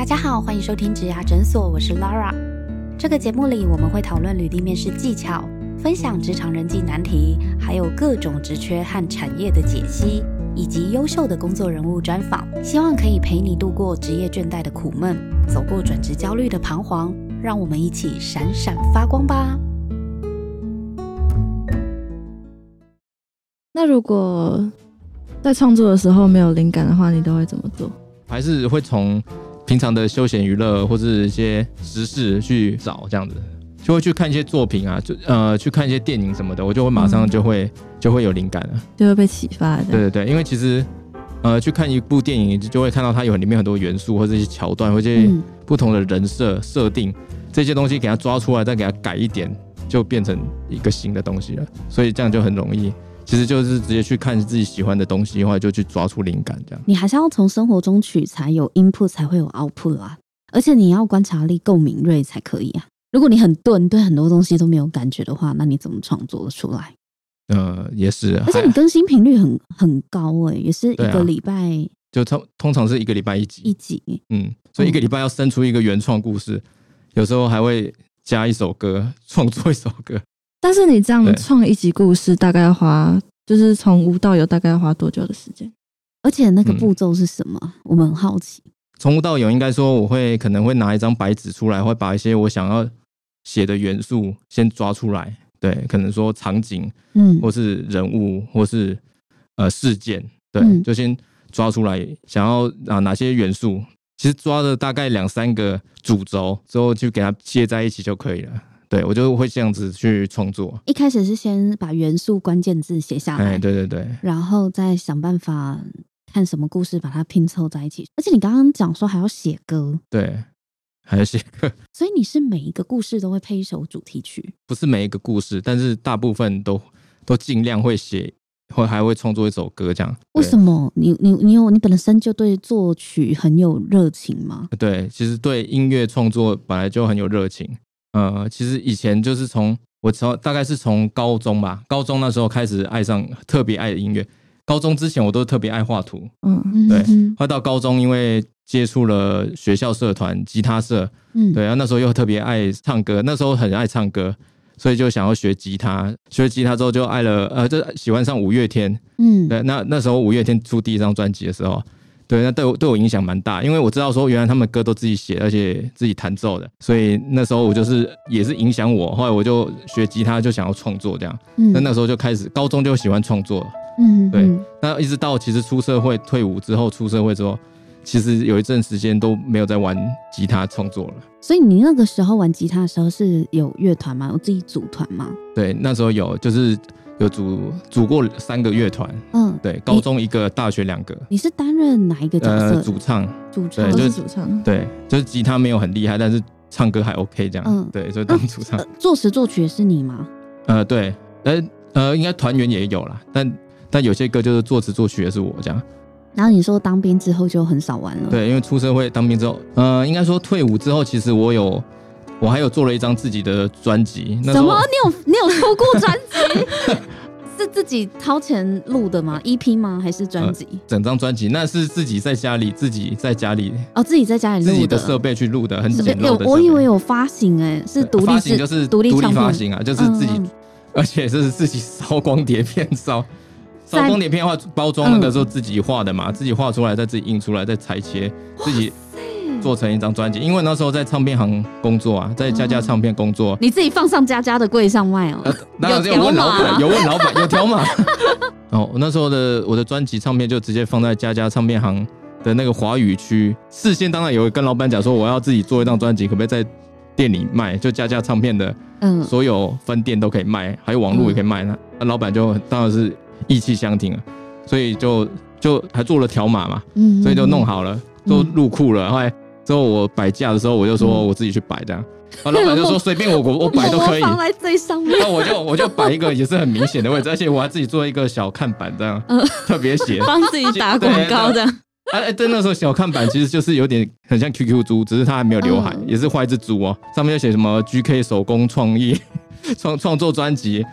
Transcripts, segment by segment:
大家好，欢迎收听职涯诊所，我是 Lara。这个节目里，我们会讨论履历面试技巧，分享职场人际难题，还有各种职缺和产业的解析，以及优秀的工作人物专访。希望可以陪你度过职业倦怠的苦闷，走过转职焦虑的彷徨。让我们一起闪闪发光吧！那如果在创作的时候没有灵感的话，你都会怎么做？还是会从平常的休闲娱乐或是一些时事去找这样子，就会去看一些作品啊，就呃去看一些电影什么的，我就会马上就会就会有灵感了，就会被启发的。对对对，因为其实呃去看一部电影，就会看到它有里面很多元素或者一些桥段，或者不同的人设设定。这些东西给它抓出来，再给它改一点，就变成一个新的东西了。所以这样就很容易，其实就是直接去看自己喜欢的东西的话，就去抓出灵感。这样你还是要从生活中取材，有 input 才会有 output 啊。而且你要观察力够敏锐才可以啊。如果你很钝，对很多东西都没有感觉的话，那你怎么创作的出来？呃，也是。而且你更新频率很很高哎，也是一个礼拜就通通常是一个礼拜一集一集。嗯，所以一个礼拜要生出一个原创故事。有时候还会加一首歌，创作一首歌。但是你这样创一集故事，大概要花，就是从无到有，大概要花多久的时间？而且那个步骤是什么？我们很好奇。从无到有，应该说我会可能会拿一张白纸出来，会把一些我想要写的元素先抓出来。对，可能说场景，嗯，或是人物，或是呃事件，对，就先抓出来，想要啊哪些元素。其实抓了大概两三个主轴之后，就给它接在一起就可以了。对我就会这样子去创作。一开始是先把元素关键字写下来，对对对，然后再想办法看什么故事把它拼凑在一起。而且你刚刚讲说还要写歌，对，还要写歌。所以你是每一个故事都会配一首主题曲？不是每一个故事，但是大部分都都尽量会写。会还会创作一首歌这样？为什么？你你你有你本身就对作曲很有热情吗？对，其实对音乐创作本来就很有热情。呃，其实以前就是从我从大概是从高中吧，高中那时候开始爱上特别爱的音乐。高中之前我都特别爱画图，嗯，对。后到高中，因为接触了学校社团吉他社，嗯，对，然后那时候又特别爱唱歌，那时候很爱唱歌。所以就想要学吉他，学吉他之后就爱了，呃，就喜欢上五月天。嗯，对，那那时候五月天出第一张专辑的时候，对，那对我对我影响蛮大，因为我知道说原来他们歌都自己写，而且自己弹奏的，所以那时候我就是也是影响我，后来我就学吉他，就想要创作这样。嗯，那那时候就开始，高中就喜欢创作。嗯，对，那一直到其实出社会退伍之后，出社会之后。其实有一阵时间都没有在玩吉他创作了，所以你那个时候玩吉他的时候是有乐团吗？有自己组团吗？对，那时候有，就是有组组过三个乐团。嗯，对，高中一个，大学两个。你是担任哪一个角色？主唱，主唱就是主唱。对，就是吉他没有很厉害，但是唱歌还 OK 这样。嗯，对，就当主唱。作词作曲是你吗？呃，对，呃呃，应该团员也有啦，但但有些歌就是作词作曲也是我这样。然后你说当兵之后就很少玩了，对，因为出社会当兵之后，呃，应该说退伍之后，其实我有，我还有做了一张自己的专辑。什么？你有你有出过专辑？是自己掏钱录的吗？EP 吗？还是专辑？整张专辑那是自己在家里，自己在家里哦，自己在家里自己的设备去录的，很简陋的。我以为有发行哎，是独立发行，就是独立发行啊，就是自己，而且这是自己烧光碟片烧。烧光碟片画包装那个时候自己画的嘛，自己画出来再自己印出来再裁切，自己做成一张专辑。因为那时候在唱片行工作啊，在佳佳唱片工作，你自己放上佳佳的柜上卖哦。那有问老板，有问老板有条码。哦，我那时候的我的专辑唱片就直接放在佳佳唱片行的那个华语区。事先当然有跟老板讲说，我要自己做一张专辑，可不可以在店里卖？就家家唱片的，嗯，所有分店都可以卖，还有网络也可以卖。那那老板就当然是。意气相挺啊，所以就就还做了条码嘛，嗯，所以就弄好了，都入库了。后来之后我摆架的时候，我就说我自己去摆这样，老板 就说随便我我我摆都可以，放在最上面。那我就我就摆一个也是很明显的位置，而且我还自己做一个小看板这样，特别写，帮自己打广告的。哎哎，对，那时候小看板其实就是有点很像 QQ 猪，只是它还没有刘海，也是画一只猪哦，上面就写什么 GK 手工创意 创创作专辑。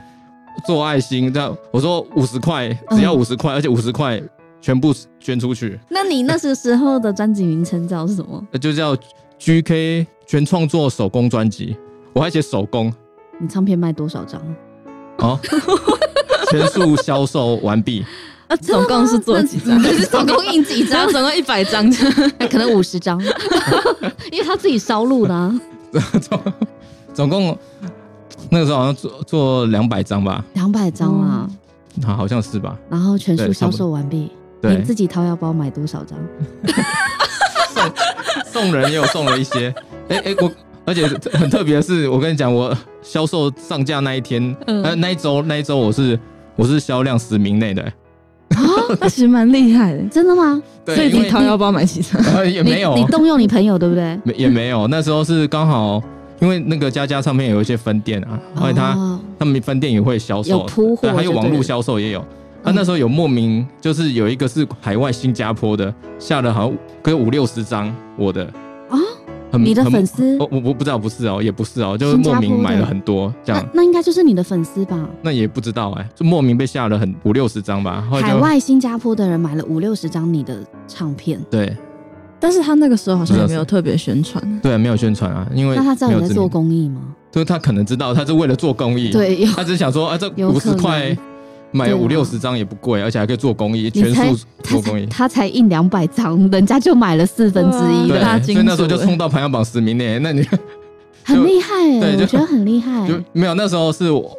做爱心，这样。我说五十块，只要五十块，而且五十块全部捐出去，那你那时时候的专辑名称叫什么？就叫 GK 全创作手工专辑，我还写手工你唱片卖多少张？哦，全数销售完毕。啊，总共是做几张？是 总共印几张？总共一百张，哎可能五十张，因为他自己烧录的、啊，总总共那个时候好像做做两百张吧，两百张啊，好好像是吧？然后全数销售完毕。对你，自己掏腰包买多少张？送送人也有送了一些。哎、哎、我而且很特别的是，我跟你讲，我销售上架那一天，嗯呃，那一周那一周我是我是销量十名内的、啊 那其实蛮厉害的。真的吗？对，所以你掏腰包买几张？呃也没有你，你动用你朋友对不对？没也没有，那时候是刚好。因为那个佳佳上面有一些分店啊，后来他、哦他们分店也会销售，有铺货对，还有网络销售也有。他嗯那时候有莫名，就是有一个是海外新加坡的，下了好像可有五六十张我的啊，很你的很粉丝哦，我我不知道，不是哦，也不是哦，就是莫名买了很多这那样，那应该就是你的粉丝吧？那也不知道哎，就莫名被下了很五六十张吧，海外新加坡的人买了五六十张你的唱片，对但是他那个时候好像也没有特别宣传。对没有宣传啊，因为那他知道你在做公益吗？就是他可能知道他是为了做公益，，对，他只是想说啊，这有五十块买五六十张也不贵，而且还可以做公益，全才数做公益。他才印两百张，人家就买了四分之一对，所以那时候就冲到排行榜十名内。那你 很厉害哎、对我觉得很厉害。就没有那时候是我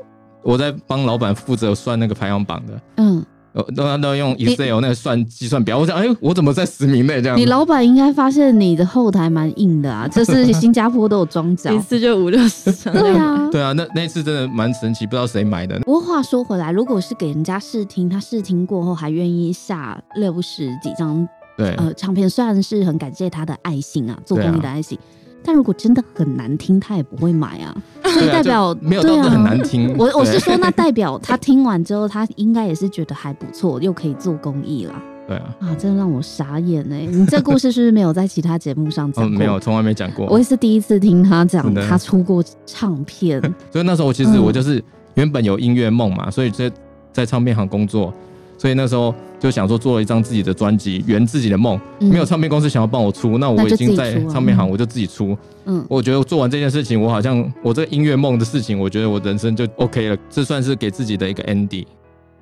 我在帮老板负责算那个排行榜的，嗯，呃，都都用 Excel 那个算计算表。我想，哎，我怎么在十名内这样？你老板应该发现你的后台蛮硬的啊，这是新加坡都有装脚一。次就五六十张。对，啊，对啊，那那一次真的蛮神奇，不知道谁买的。不过话说回来，如果是给人家试听，他试听过后还愿意下六十几张对，呃唱片，虽然是很感谢他的爱心啊，做公益的爱心，但如果真的很难听，他也不会买啊。对啊 代表没有对啊到很难听。我我是说，那代表他听完之后，他应该也是觉得还不错，又可以做公益了。对啊，啊，真的让我傻眼哎！你这故事是不是没有在其他节目上讲哦，过？没有，，从来没讲过我。也是第一次听他讲的他出过唱片。所以那时候其实嗯我就是原本有音乐梦嘛，所以在在唱片行工作，所以那时候就想说做了一张自己的专辑，圆自己的梦。嗯没有唱片公司想要帮我出，那我已经在唱片行，我就自己出。嗯，我觉得做完这件事情，我好像我这个音乐梦的事情，我觉得我人生就 OK 了，这算是给自己的一个 ending。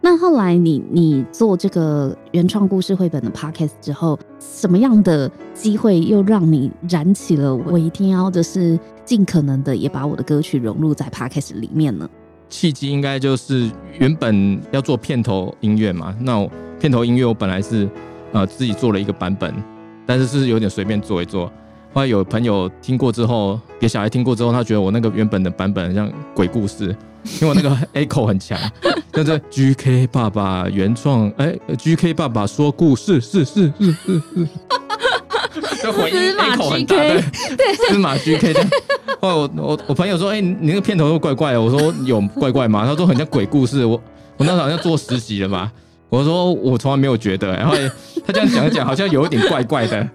那后来你你做这个原创故事绘本的 podcast 之后，什么样的机会又让你燃起了我一定要就是尽可能的也把我的歌曲融入在 podcast 里面呢？契机应该就是原本要做片头音乐嘛，那我片头音乐我本来是呃自己做了一个版本，但是是有点随便做一做。后来有朋友听过之后，给小孩听过之后，他觉得我那个原本的版本像鬼故事，因为我那个 echo 很强，就是 GK 爸爸原创，哎、g k 爸爸说故事，是是是是是，就回音司马大，GK 对，司马 GK 这样。后来我我我朋友说，哎、你那个片头又怪怪的，我说有怪怪吗？他说很像鬼故事，我我那时候好像做实习了嘛？我说我从来没有觉得、然后他这样讲一讲，好像有一点怪怪的。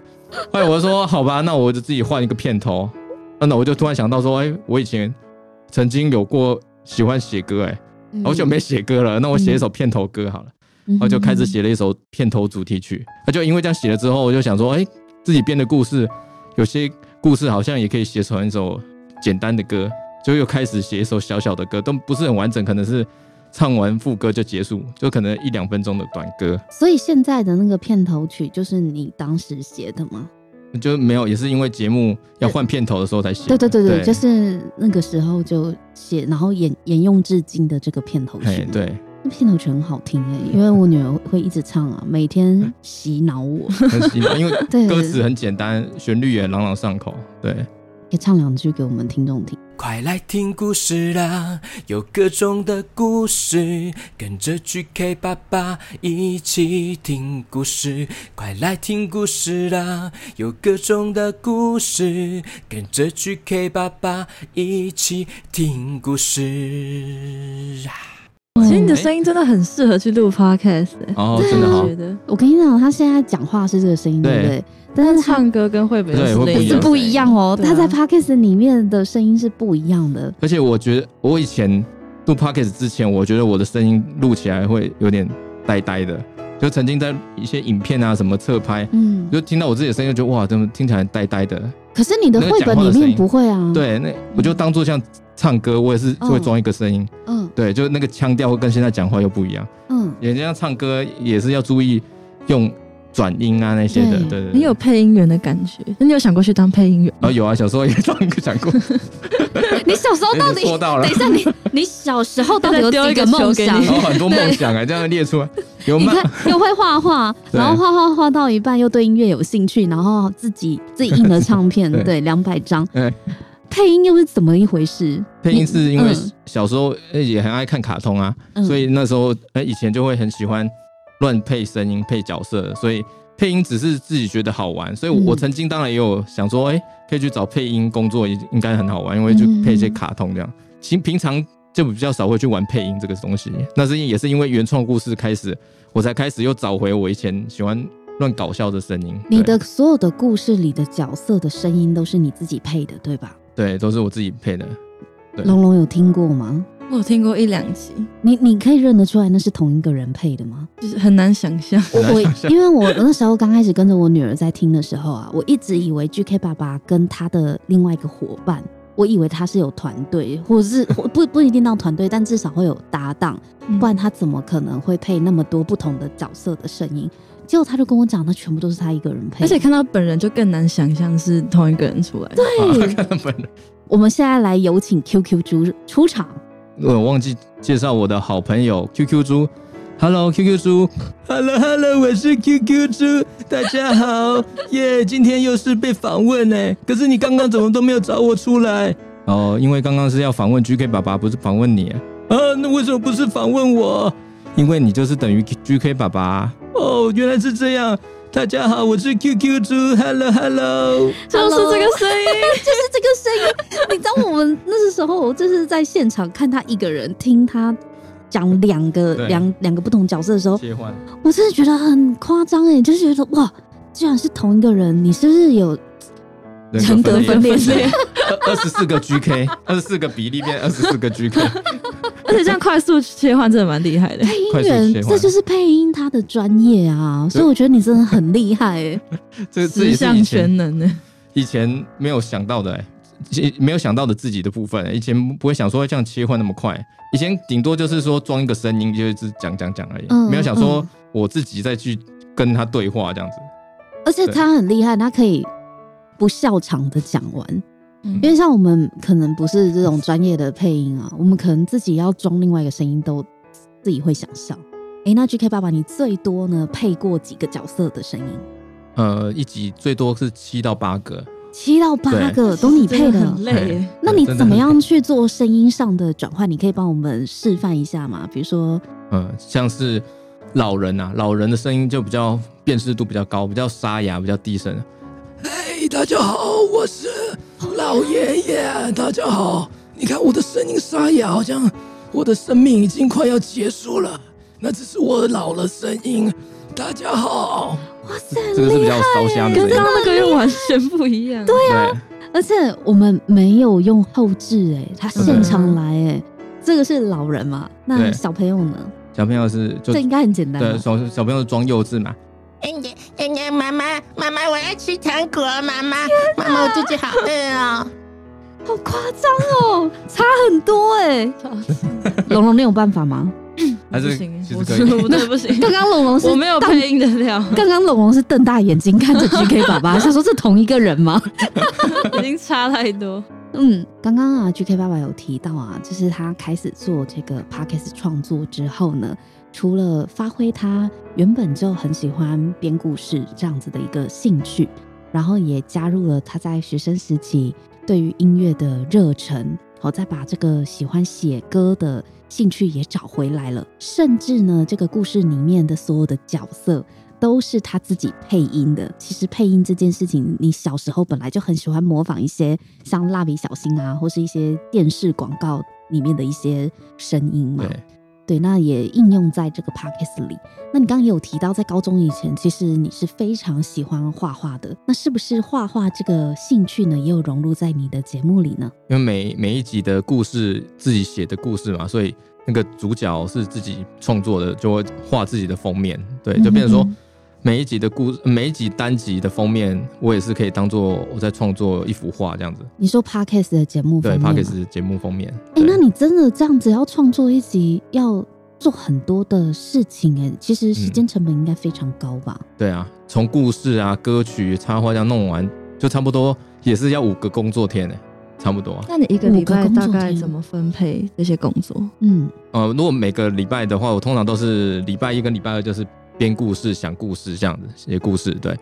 后来我就说好吧，那我就自己换一个片头。那我就突然想到说，哎、我以前曾经有过喜欢写歌、哎，好久没写歌了，那我写一首片头歌好了。嗯，然后就开始写了一首片头主题曲。那就因为这样写了之后，我就想说，哎，自己编的故事，有些故事好像也可以写成一首简单的歌，就又开始写一首小小的歌，都不是很完整，可能是唱完副歌就结束，就可能一两分钟的短歌，所以现在的那个片头曲就是你当时写的吗？就没有，也是因为节目要换片头的时候才写对的。对对对，就是那个时候就写，然后沿沿用至今的这个片头曲。，哎对，那片头曲很好听哎、因为我女儿会一直唱啊，每天洗脑我。很洗脑，因为，歌词很简单，旋律也朗朗上口。对，可以唱两句给我们听众听。快来听故事啦，有各种的故事，跟着 GK 爸爸一起听故事。快来听故事啦，有各种的故事，跟着 GK 爸爸一起听故事啊！其实你的声音真的很适合去录 podcast，欸。哦，真的好我觉，得。我跟你讲，他现在讲话是这个声音，对。不对？对？但是唱歌跟绘本是是不一样。哦，他在 podcast 里面的声音是不一样的。而且我觉得我以前录 podcast 之前，我觉得我的声音录起来会有点呆呆的，就曾经在一些影片啊什么侧拍，嗯，就听到我自己的声音，就觉得哇，怎么听起来呆呆的？可是你的绘本里面不会啊，，对，那我就当做像唱歌，我也是会装一个声音，嗯。对，就那个腔调会跟现在讲话又不一样。嗯，人家唱歌也是要注意用转音啊那些的，对。对。你有配音员的感觉，那你有想过去当配音员吗？啊有啊，小时候也当过想过，你小时候到底说到了。等一，下，你你小时候到底有再丢一几个梦想？个球给你然后很多梦想啊，这样列出来。有吗？你看，又会画画，然后画画画到一半又对音乐有兴趣，然后自己自己印了唱片，对。对，两百张。对。配音又是怎么一回事？配音是因为嗯小时候呃也很爱看卡通啊，嗯所以那时候呃以前就会很喜欢乱配声音、配角色，所以配音只是自己觉得好玩。所以嗯我曾经当然也有想说，哎、可以去找配音工作，应该很好玩，因为就配一些卡通这样。其实平常就比较少会去玩配音这个东西，那是也是因为原创故事开始，我才开始又找回我以前喜欢乱搞笑的声音。你的所有的故事里的角色的声音都是你自己配的，对吧？对都是我自己配的。对龙龙有听过吗？我有听过一两集，你你可以认得出来那是同一个人配的吗？就是很难想象。我因为我那时候刚开始跟着我女儿在听的时候啊，我一直以为 GK 爸爸跟他的另外一个伙伴，我以为他是有团队，或者是或不不一定到团队，但至少会有搭档，嗯不然他怎么可能会配那么多不同的角色的声音？结果他就跟我讲，那全部都是他一个人配。而且看到本人就更难想象是同一个人出来。对，对，看他本人。我们现在来有请 QQ 猪出场。我忘记介绍我的好朋友 QQ 猪。Hello QQ 猪，Hello Hello，我是 QQ 猪，大家好，耶、今天又是被访问呢，可是你刚刚怎么都没有找我出来？哦，因为刚刚是要访问 GK 爸爸，不是访问你啊。啊，那为什么不是访问我？因为你就是等于 GK 爸爸。哦，原来是这样。大家好，我是 QQ 猪，Hello Hello。就是这个声音。就是这个声音。你知道我们那时候就是在现场看他一个人听他讲两个两两个不同角色的时候，切换，我真的觉得很夸张哎，就是觉得哇，居然是同一个人，你是不是有人格分裂对 二十四个 GK，二十四个比例变二十四个 GK。而且这样快速切换真的蛮厉害的。配音员？这就是配音他的专业啊，所以我觉得你真的很厉害 哎。这十项全能呢。以前没有想到的、欸，以没有想到的自己的部分、欸以前不会想说会这样切换那么快，以前顶多就是说装一个声音，就一直讲讲讲而已，嗯没有想说嗯我自己再去跟他对话这样子。而且他很厉害，他可以不笑场的讲完。嗯因为像我们可能不是这种专业的配音啊，我们可能自己要装另外一个声音都自己会想笑。诶，那 GK 爸爸，你最多呢配过几个角色的声音？呃，一集最多是七到八个，七到八个都你配的很。累。那你怎么样？去做声音上的转换？你可以帮我们示范一下吗？比如说，嗯、像是老人啊，老人的声音就比较辨识度比较高，比较沙哑，比较低声。嘿，大家好，我是老爷爷。大家好，你看我的声音沙哑，好像我的生命已经快要结束了。那只是我老了声音。大家好，哇塞，这个是比较烧香的跟刚。刚那个又完全不一样。对，啊，而且我们没有用后置，哎，他现场来，哎，这个是老人嘛？那小朋友呢？小朋友是就这应该很简单。对小小朋友装幼稚嘛。嗯嗯，妈妈，妈妈，我要吃糖果，妈妈，妈妈，我肚子好饿哦。好夸张哦，差很多哎。龙龙，你有办法吗？还是不行，我其实可以我真的不行。刚刚龙龙是我没有瞪配音的料，刚刚龙龙是瞪大眼睛看着 GK 爸爸，想说这同一个人吗？已经差太多。嗯，刚刚啊，GK 爸爸有提到啊，就是他开始做这个 podcast 创作之后呢，除了发挥他原本就很喜欢编故事这样子的一个兴趣，然后也加入了他在学生时期对于音乐的热忱，好，再把这个喜欢写歌的兴趣也找回来了，甚至呢，这个故事里面的所有的角色。都是他自己配音的。其实配音这件事情，你小时候本来就很喜欢模仿一些像蜡笔小新啊，或是一些电视广告里面的一些声音嘛。对，那也应用在这个 podcast 里。那你刚刚也有提到，在高中以前，其实你是非常喜欢画画的。那是不是画画这个兴趣呢，也有融入在你的节目里呢？因为每每一集的故事自己写的故事嘛，所以那个主角是自己创作的，就会画自己的封面，对，就变成说嗯每一集的故每一集单集的封面，我也是可以当做我在创作一幅画这样子。你说 podcast 的节目对封 p o 面 d 吗 c 节目封面。哎、对那你真的这样子要创作一集，要做很多的事情哎、其实时间成本应该非常高吧？对啊，从故事啊、歌曲、插画这样弄完，就差不多也是要五个工作天呢，差不多啊。那你一个礼拜五个工作大概天怎么分配这些工作？嗯，呃，如果每个礼拜的话，我通常都是礼拜一跟礼拜二就是编故事、想故事这样子写故事。对，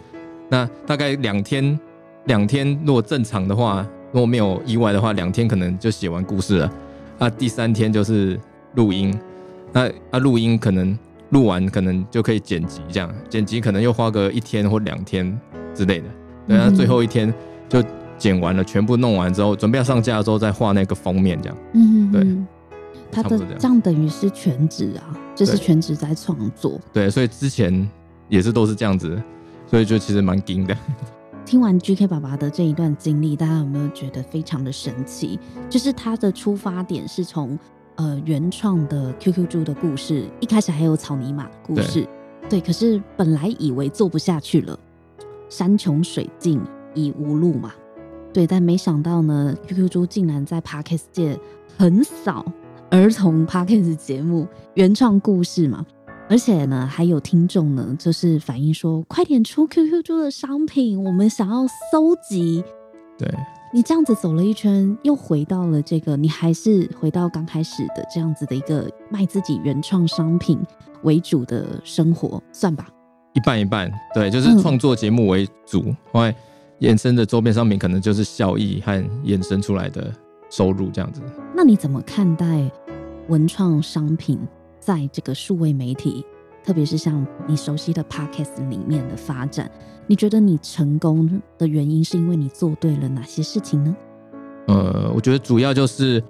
那大概两天，两天如果正常的话，如果没有意外的话，两天可能就写完故事了。那，第三天就是录音，那啊录音可能录完可能就可以剪辑，这样剪辑可能又花个一天或两天之类的。对，那最后一天就剪完了，全部弄完之后，准备要上架的时候再画那个封面这样。嗯对嗯，他的这样等于是全职啊，就是全职在创作。对，所以之前也是都是这样子，所以就其实蛮硬的。听完 GK 爸爸的这一段经历，大家有没有觉得非常的神奇？就是他的出发点是从呃原创的 QQ 猪的故事，一开始还有草泥马的故事，对，可是本来以为做不下去了，山穷水尽已无路嘛，对，但没想到呢，QQ 猪竟然在 Podcast 界横扫儿童 Podcast 节目原创故事嘛，而且呢，还有听众呢，就是反映说，快点出 QQ 猪的商品，我们想要搜集。对，你这样子走了一圈，又回到了这个，你还是回到刚开始的这样子的一个卖自己原创商品为主的生活，算吧。一半一半，对，就是嗯创作节目为主，后来衍生的周边商品可能就是效益和衍生出来的收入这样子。那你怎么看待文创商品在这个数位媒体，特别是像你熟悉的 Podcast 里面的发展？你觉得你成功的原因是因为你做对了哪些事情呢？呃，我觉得主要就是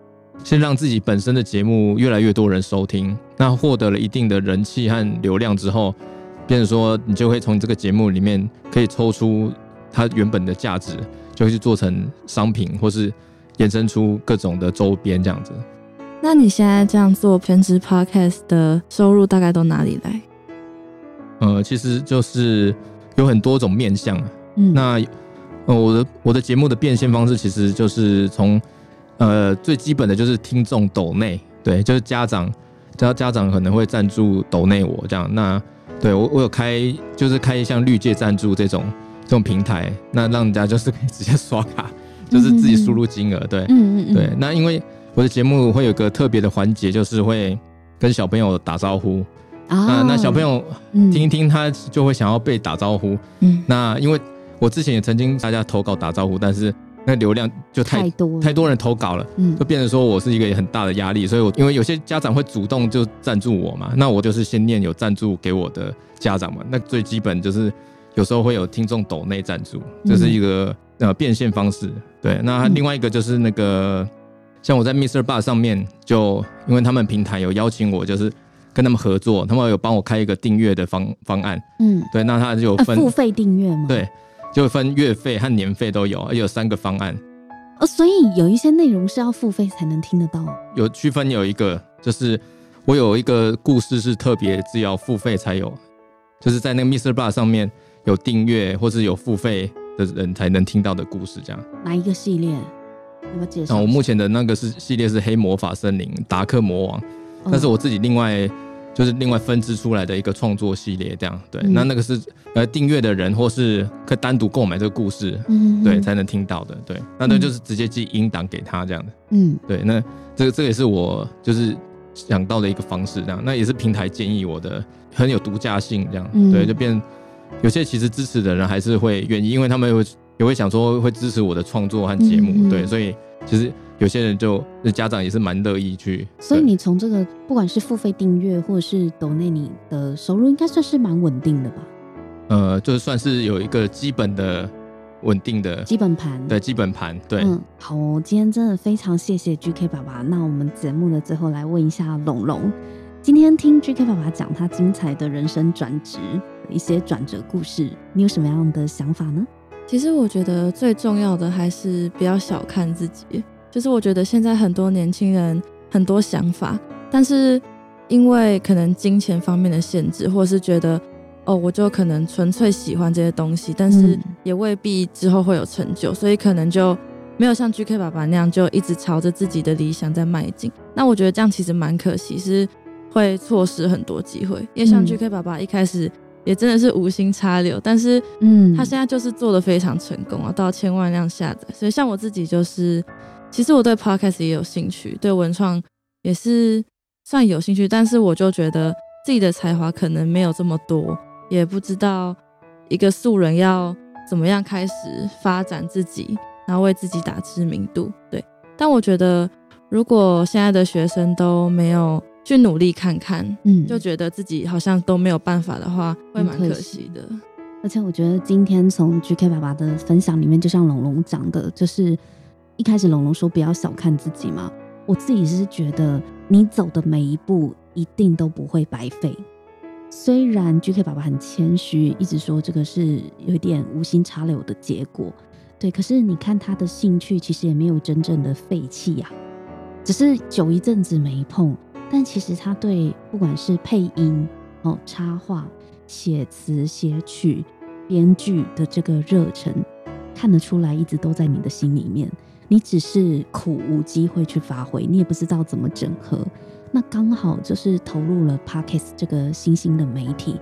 先让自己本身的节目越来越多人收听，那获得了一定的人气和流量之后，变成说你就会从这个节目里面可以抽出它原本的价值，就会去做成商品，或是衍生出各种的周边这样子。那你现在这样做全职 podcast 的收入大概都哪里来？呃，其实就是有很多种面向啊。嗯，那呃，我的我的节目的变现方式其实就是从呃最基本的就是听众抖内，对，就是家长，家家长可能会赞助抖内我这样。那对我我有开就是开像绿界赞助这种这种平台，那让人家就是可以直接刷卡，就是自己输入金额，对。嗯嗯嗯，对，那因为我的节目会有个特别的环节，就是会跟小朋友打招呼。啊那那小朋友嗯听一听，他就会想要被打招呼。嗯，那因为我之前也曾经大家投稿打招呼，但是那流量就太太多太多人投稿了，嗯就变成说我是一个很大的压力。所以我因为有些家长会主动就赞助我嘛，那我就是先念有赞助给我的家长嘛。那最基本就是有时候会有听众抖内赞助，这是一个呃变现方式。对，那嗯另外一个就是那个像我在 Mr. Bar 上面，就因为他们平台有邀请我，就是跟他们合作，他们有帮我开一个订阅的方方案。嗯，对，那他就分、付费订阅吗？对，就分月费和年费都有，而且有三个方案，哦，所以有一些内容是要付费才能听得到。有区分有一个就是我有一个故事是特别只要付费才有，就是在那个 Mr. Bar 上面有订阅或是有付费的人才能听到的故事，这样。哪一个系列？要不要介绍我目前的那个是系列是黑魔法森林达克魔王，哦那是我自己另外就是另外分支出来的一个创作系列，这样对。嗯那那个是呃订阅的人或是可以单独购买这个故事，嗯对才能听到的，对。那那就是直接寄音档给他这样的，嗯对。那这个这个也是我就是想到的一个方式，这样。那也是平台建议我的，很有独家性，这样，嗯对，就变有些其实支持的人还是会愿意，因为他们会也会想说会支持我的创作和节目，嗯嗯对，所以其实有些人就家长也是蛮乐意去，所以你从这个不管是付费订阅或者是抖内，你的收入应该算是蛮稳定的吧？呃，就算是有一个基本的稳定的基本盘。对基本盘，对，嗯，好哦，今天真的非常谢谢 GK 爸爸。那我们节目的最后来问一下龙龙，今天听 GK 爸爸讲他精彩的人生转职一些转折故事，你有什么样的想法呢？其实我觉得最重要的还是不要小看自己。就是我觉得现在很多年轻人很多想法，但是因为可能金钱方面的限制，或者是觉得哦，我就可能纯粹喜欢这些东西，但是也未必之后会有成就，所以可能就没有像 GK 爸爸那样，就一直朝着自己的理想在迈进。那我觉得这样其实蛮可惜，是会错失很多机会。因为像 GK 爸爸一开始。也真的是无心插柳，但是，嗯，他现在就是做的非常成功啊，到千万量下载。所以像我自己就是，其实我对 podcast 也有兴趣，对文创也是算有兴趣，但是我就觉得自己的才华可能没有这么多，也不知道一个素人要怎么样开始发展自己，然后为自己打知名度。对，但我觉得如果现在的学生都没有。去努力看看，嗯，就觉得自己好像都没有办法的话，会蛮可惜的。而且我觉得今天从 GK 爸爸的分享里面，就像龙龙讲的，就是一开始龙龙说不要小看自己嘛。我自己是觉得你走的每一步一定都不会白费。虽然 GK 爸爸很谦虚，一直说这个是有点无心插柳的结果，对。可是你看他的兴趣，其实也没有真正的废弃呀，只是久一阵子没碰。但其实他对不管是配音、哦插画、写词、写曲、编剧的这个热忱，看得出来一直都在你的心里面。你只是苦无机会去发挥，你也不知道怎么整合。那刚好就是投入了 Parkes 这个新兴的媒体，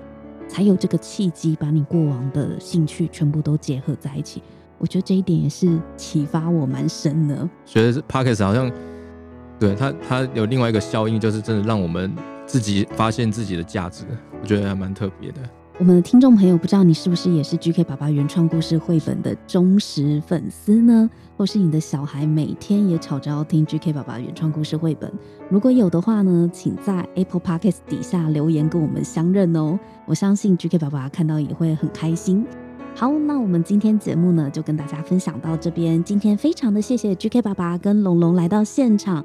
才有这个契机把你过往的兴趣全部都结合在一起。我觉得这一点也是启发我蛮深的。觉得 Parkes 好像。对它，它有另外一个效应，就是真的让我们自己发现自己的价值，我觉得还蛮特别的。我们的听众朋友，不知道你是不是也是 GK 爸爸原创故事绘本的忠实粉丝呢？或是你的小孩每天也吵着要听 GK 爸爸原创故事绘本？如果有的话呢，请在 Apple Podcast 底下留言跟我们相认哦。我相信 GK 爸爸看到也会很开心。好，那我们今天节目呢，就跟大家分享到这边。今天非常的谢谢 GK 爸爸跟龙龙来到现场。